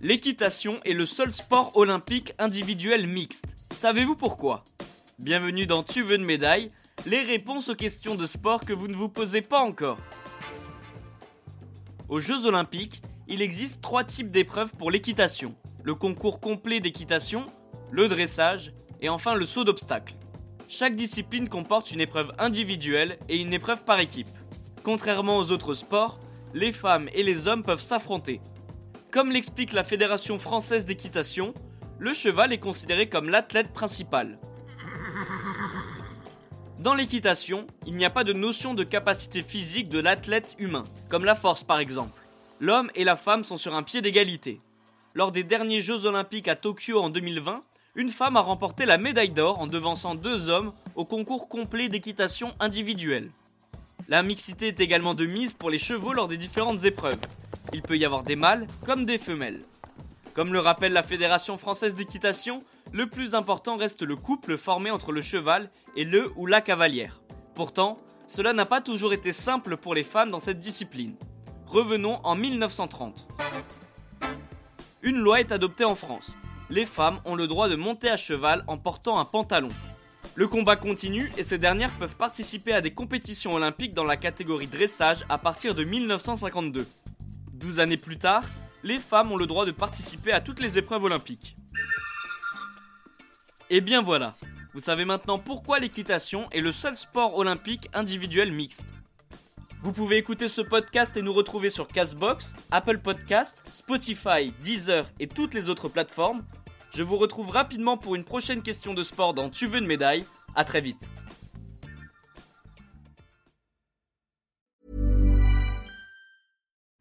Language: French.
L'équitation est le seul sport olympique individuel mixte. Savez-vous pourquoi? Bienvenue dans Tu veux une médaille Les réponses aux questions de sport que vous ne vous posez pas encore. Aux Jeux olympiques, il existe trois types d'épreuves pour l'équitation. Le concours complet d'équitation, le dressage et enfin le saut d'obstacle. Chaque discipline comporte une épreuve individuelle et une épreuve par équipe. Contrairement aux autres sports, les femmes et les hommes peuvent s'affronter. Comme l'explique la Fédération française d'équitation, le cheval est considéré comme l'athlète principal. Dans l'équitation, il n'y a pas de notion de capacité physique de l'athlète humain, comme la force par exemple. L'homme et la femme sont sur un pied d'égalité. Lors des derniers Jeux olympiques à Tokyo en 2020, une femme a remporté la médaille d'or en devançant deux hommes au concours complet d'équitation individuelle. La mixité est également de mise pour les chevaux lors des différentes épreuves. Il peut y avoir des mâles comme des femelles. Comme le rappelle la Fédération française d'équitation, le plus important reste le couple formé entre le cheval et le ou la cavalière. Pourtant, cela n'a pas toujours été simple pour les femmes dans cette discipline. Revenons en 1930. Une loi est adoptée en France. Les femmes ont le droit de monter à cheval en portant un pantalon. Le combat continue et ces dernières peuvent participer à des compétitions olympiques dans la catégorie dressage à partir de 1952. 12 années plus tard, les femmes ont le droit de participer à toutes les épreuves olympiques. Et bien voilà, vous savez maintenant pourquoi l'équitation est le seul sport olympique individuel mixte. Vous pouvez écouter ce podcast et nous retrouver sur Castbox, Apple Podcast, Spotify, Deezer et toutes les autres plateformes. Je vous retrouve rapidement pour une prochaine question de sport dans Tu veux une médaille. À très vite.